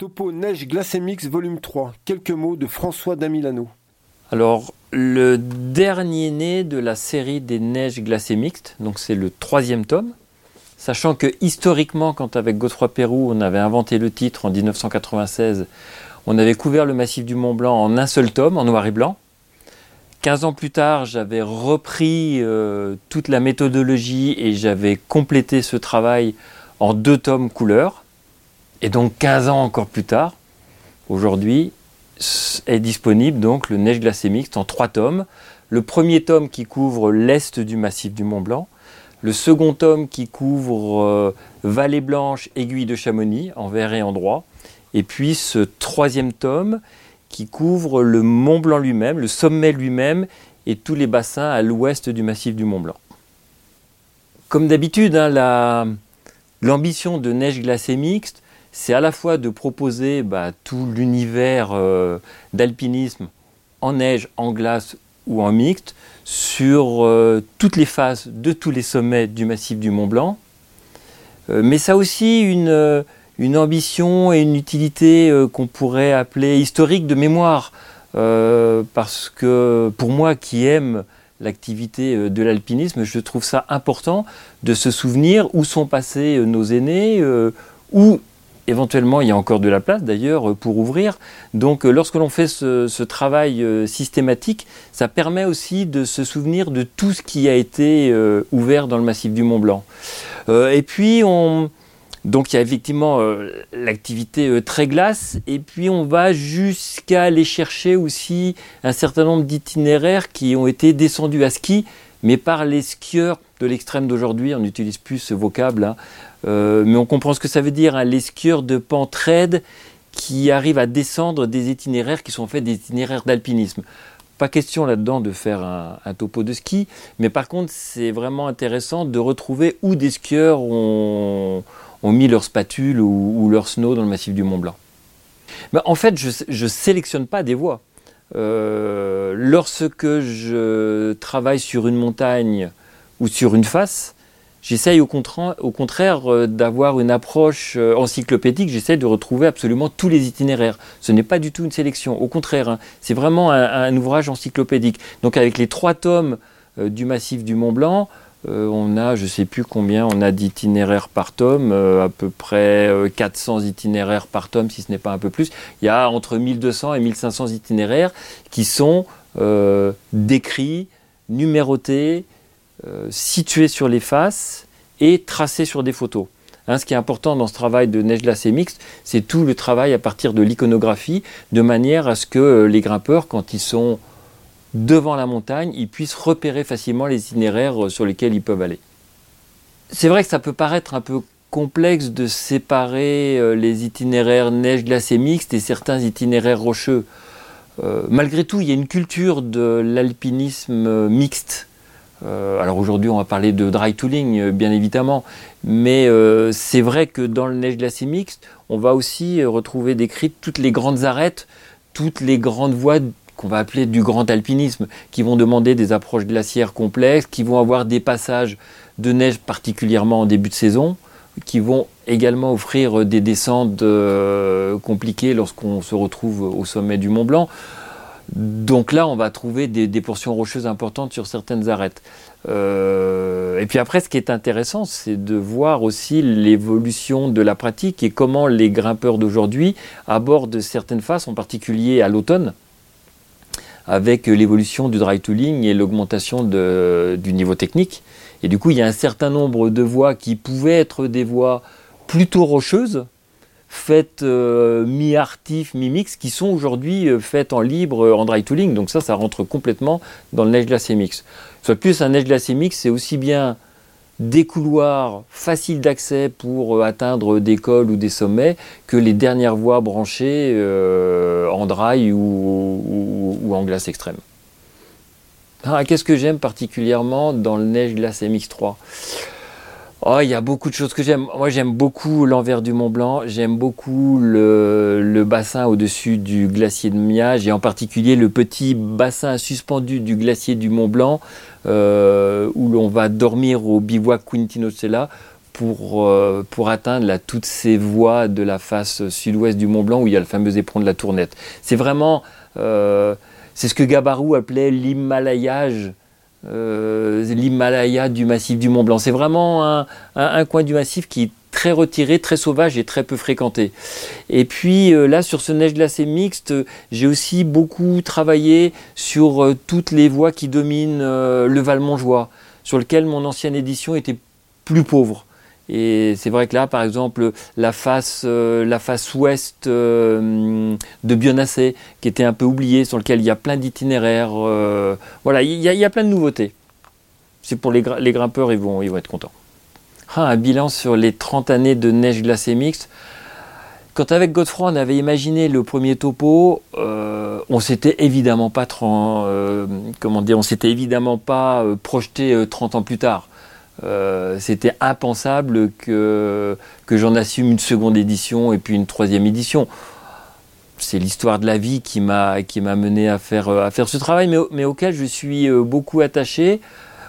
Topo Neige Glacé Mix volume 3. Quelques mots de François Damilano. Alors, le dernier né de la série des Neiges glacées mixtes, donc c'est le troisième tome. Sachant que historiquement, quand avec Godefroy Pérou, on avait inventé le titre en 1996, on avait couvert le massif du Mont Blanc en un seul tome, en noir et blanc. 15 ans plus tard, j'avais repris euh, toute la méthodologie et j'avais complété ce travail en deux tomes couleur. Et donc 15 ans encore plus tard, aujourd'hui, est disponible donc le Neige glacée mixte en trois tomes. Le premier tome qui couvre l'est du massif du Mont Blanc, le second tome qui couvre euh, Vallée Blanche, Aiguille de Chamonix en vert et en droit, et puis ce troisième tome qui couvre le Mont Blanc lui-même, le sommet lui-même et tous les bassins à l'ouest du massif du Mont Blanc. Comme d'habitude, hein, l'ambition de Neige glacée mixte, c'est à la fois de proposer bah, tout l'univers euh, d'alpinisme en neige, en glace ou en mixte sur euh, toutes les phases de tous les sommets du massif du Mont Blanc. Euh, mais ça a aussi une, une, ambition et une utilité qu'on pourrait appeler historique de mémoire. parce que pour moi qui aime l'activité de l'alpinisme, je trouve ça important de se souvenir où sont passés nos aînés, où Éventuellement, il y a encore de la place d'ailleurs pour ouvrir. Donc euh, lorsque l'on fait ce, travail euh, systématique, ça permet aussi de se souvenir de tout ce qui a été euh, ouvert dans le massif du Mont Blanc. et puis, on, donc il y a effectivement l'activité très glace, et puis on va jusqu'à aller chercher aussi un certain nombre d'itinéraires qui ont été descendus à ski, mais par les skieurs de l'extrême d'aujourd'hui, on n'utilise plus ce vocable, hein. euh, mais on comprend ce que ça veut dire, hein, les skieurs de pente raide qui arrivent à descendre des itinéraires qui sont faits des itinéraires d'alpinisme. Pas question là-dedans de faire un, topo de ski, mais par contre c'est vraiment intéressant de retrouver où des skieurs ont, mis leur spatule ou, leur snow dans le massif du Mont Blanc. en fait, je ne sélectionne pas des voies. Euh, lorsque je travaille sur une montagne ou sur une face, j'essaye au, contraire, euh, d'avoir une approche euh, encyclopédique, j'essaye de retrouver absolument tous les itinéraires. Ce n'est pas du tout une sélection, au contraire, hein. c'est vraiment un, ouvrage encyclopédique. Donc avec les trois tomes du massif du Mont Blanc, on a, je ne sais plus combien, on a d'itinéraires par tome, à peu près 400 itinéraires par tome, si ce n'est pas un peu plus. Il y a entre 1200 et 1500 itinéraires qui sont décrits, numérotés, situés sur les faces et tracés sur des photos. ce qui est important dans ce travail de neige glacée mixte, c'est tout le travail à partir de l'iconographie, de manière à ce que les grimpeurs, quand ils sont devant la montagne, ils puissent repérer facilement les itinéraires euh, sur lesquels ils peuvent aller. C'est vrai que ça peut paraître un peu complexe de séparer euh, les itinéraires neige glacée mixte et certains itinéraires rocheux. Euh, malgré tout, il y a une culture de l'alpinisme mixte. Alors aujourd'hui, on va parler de dry tooling, bien évidemment, mais c'est vrai que dans le neige glacée mixte, on va aussi retrouver décrites toutes les grandes arêtes, toutes les grandes voies qu'on va appeler du grand alpinisme, qui vont demander des approches glaciaires complexes, qui vont avoir des passages de neige particulièrement en début de saison, qui vont également offrir des descentes euh, compliquées lorsqu'on se retrouve au sommet du Mont Blanc. Donc là, on va trouver des, portions rocheuses importantes sur certaines arêtes. Euh, et puis après, ce qui est intéressant, c'est de voir aussi l'évolution de la pratique et comment les grimpeurs d'aujourd'hui abordent certaines faces, en particulier à l'automne, avec l'évolution du dry tooling et l'augmentation du niveau technique. Et du coup, il y a un certain nombre de voies qui pouvaient être des voies plutôt rocheuses, faites euh, mi-artif, mi-mix, qui sont aujourd'hui euh, faites en libre en dry tooling. Donc ça, ça rentre complètement dans le neige glacé mix. Soit plus un neige glacé mix, c'est aussi bien des couloirs faciles d'accès pour euh, atteindre des cols ou des sommets que les dernières voies branchées euh, en dry ou, en glace extrême. Ah, qu'est-ce que j'aime particulièrement dans le neige glace MX3 Oh, il y a beaucoup de choses que j'aime. Moi, j'aime beaucoup l'envers du Mont Blanc. J'aime beaucoup le, bassin au-dessus du glacier de Miage et en particulier le petit bassin suspendu du glacier du Mont Blanc euh, où l'on va dormir au bivouac Quintinocella pour, euh, pour atteindre toutes ces voies de la face sud-ouest du Mont Blanc où il y a le fameux éperon de la Tournette. C'est vraiment, euh, c'est ce que Gabarou appelait l'Himalayage, l'Himalaya du massif du Mont Blanc. C'est vraiment un, un, coin du massif qui est très retiré, très sauvage et très peu fréquenté. Et puis là, sur ce neige glacée mixte, j'ai aussi beaucoup travaillé sur toutes les voies qui dominent le Val-Montjoie, sur lequel mon ancienne édition était plus pauvre. Et c'est vrai que là, par exemple, la face, euh, la face ouest euh, de Bionacé, qui était un peu oubliée, sur lequel il y a plein d'itinéraires, euh, voilà, il y, a, plein de nouveautés. C'est pour les, les, grimpeurs, ils vont, ils vont être contents. Ah, un bilan sur les 30 années de neige glacée mixte. Quand avec Godefroy, on avait imaginé le premier topo, on s'était évidemment pas, comment dire, on s'était évidemment pas projeté 30 ans plus tard. Euh, c'était impensable que, que j'en assume une seconde édition et puis une troisième édition. C'est l'histoire de la vie qui m'a qui m'a mené à faire euh, à faire ce travail, mais, mais auquel je suis euh, beaucoup attaché.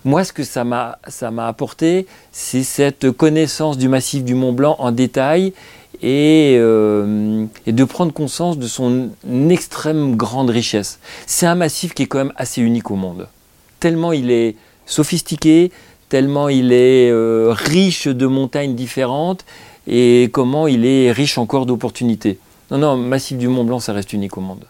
Moi, ce que ça m'a ça m'a apporté, c'est cette connaissance du massif du Mont Blanc en détail et, et, de prendre conscience de son extrême grande richesse. C'est un massif qui est quand même assez unique au monde. Tellement il est sophistiqué, tellement il est euh, riche de montagnes différentes et comment il est riche encore d'opportunités. Non, non, Massif du Mont Blanc, ça reste unique au monde.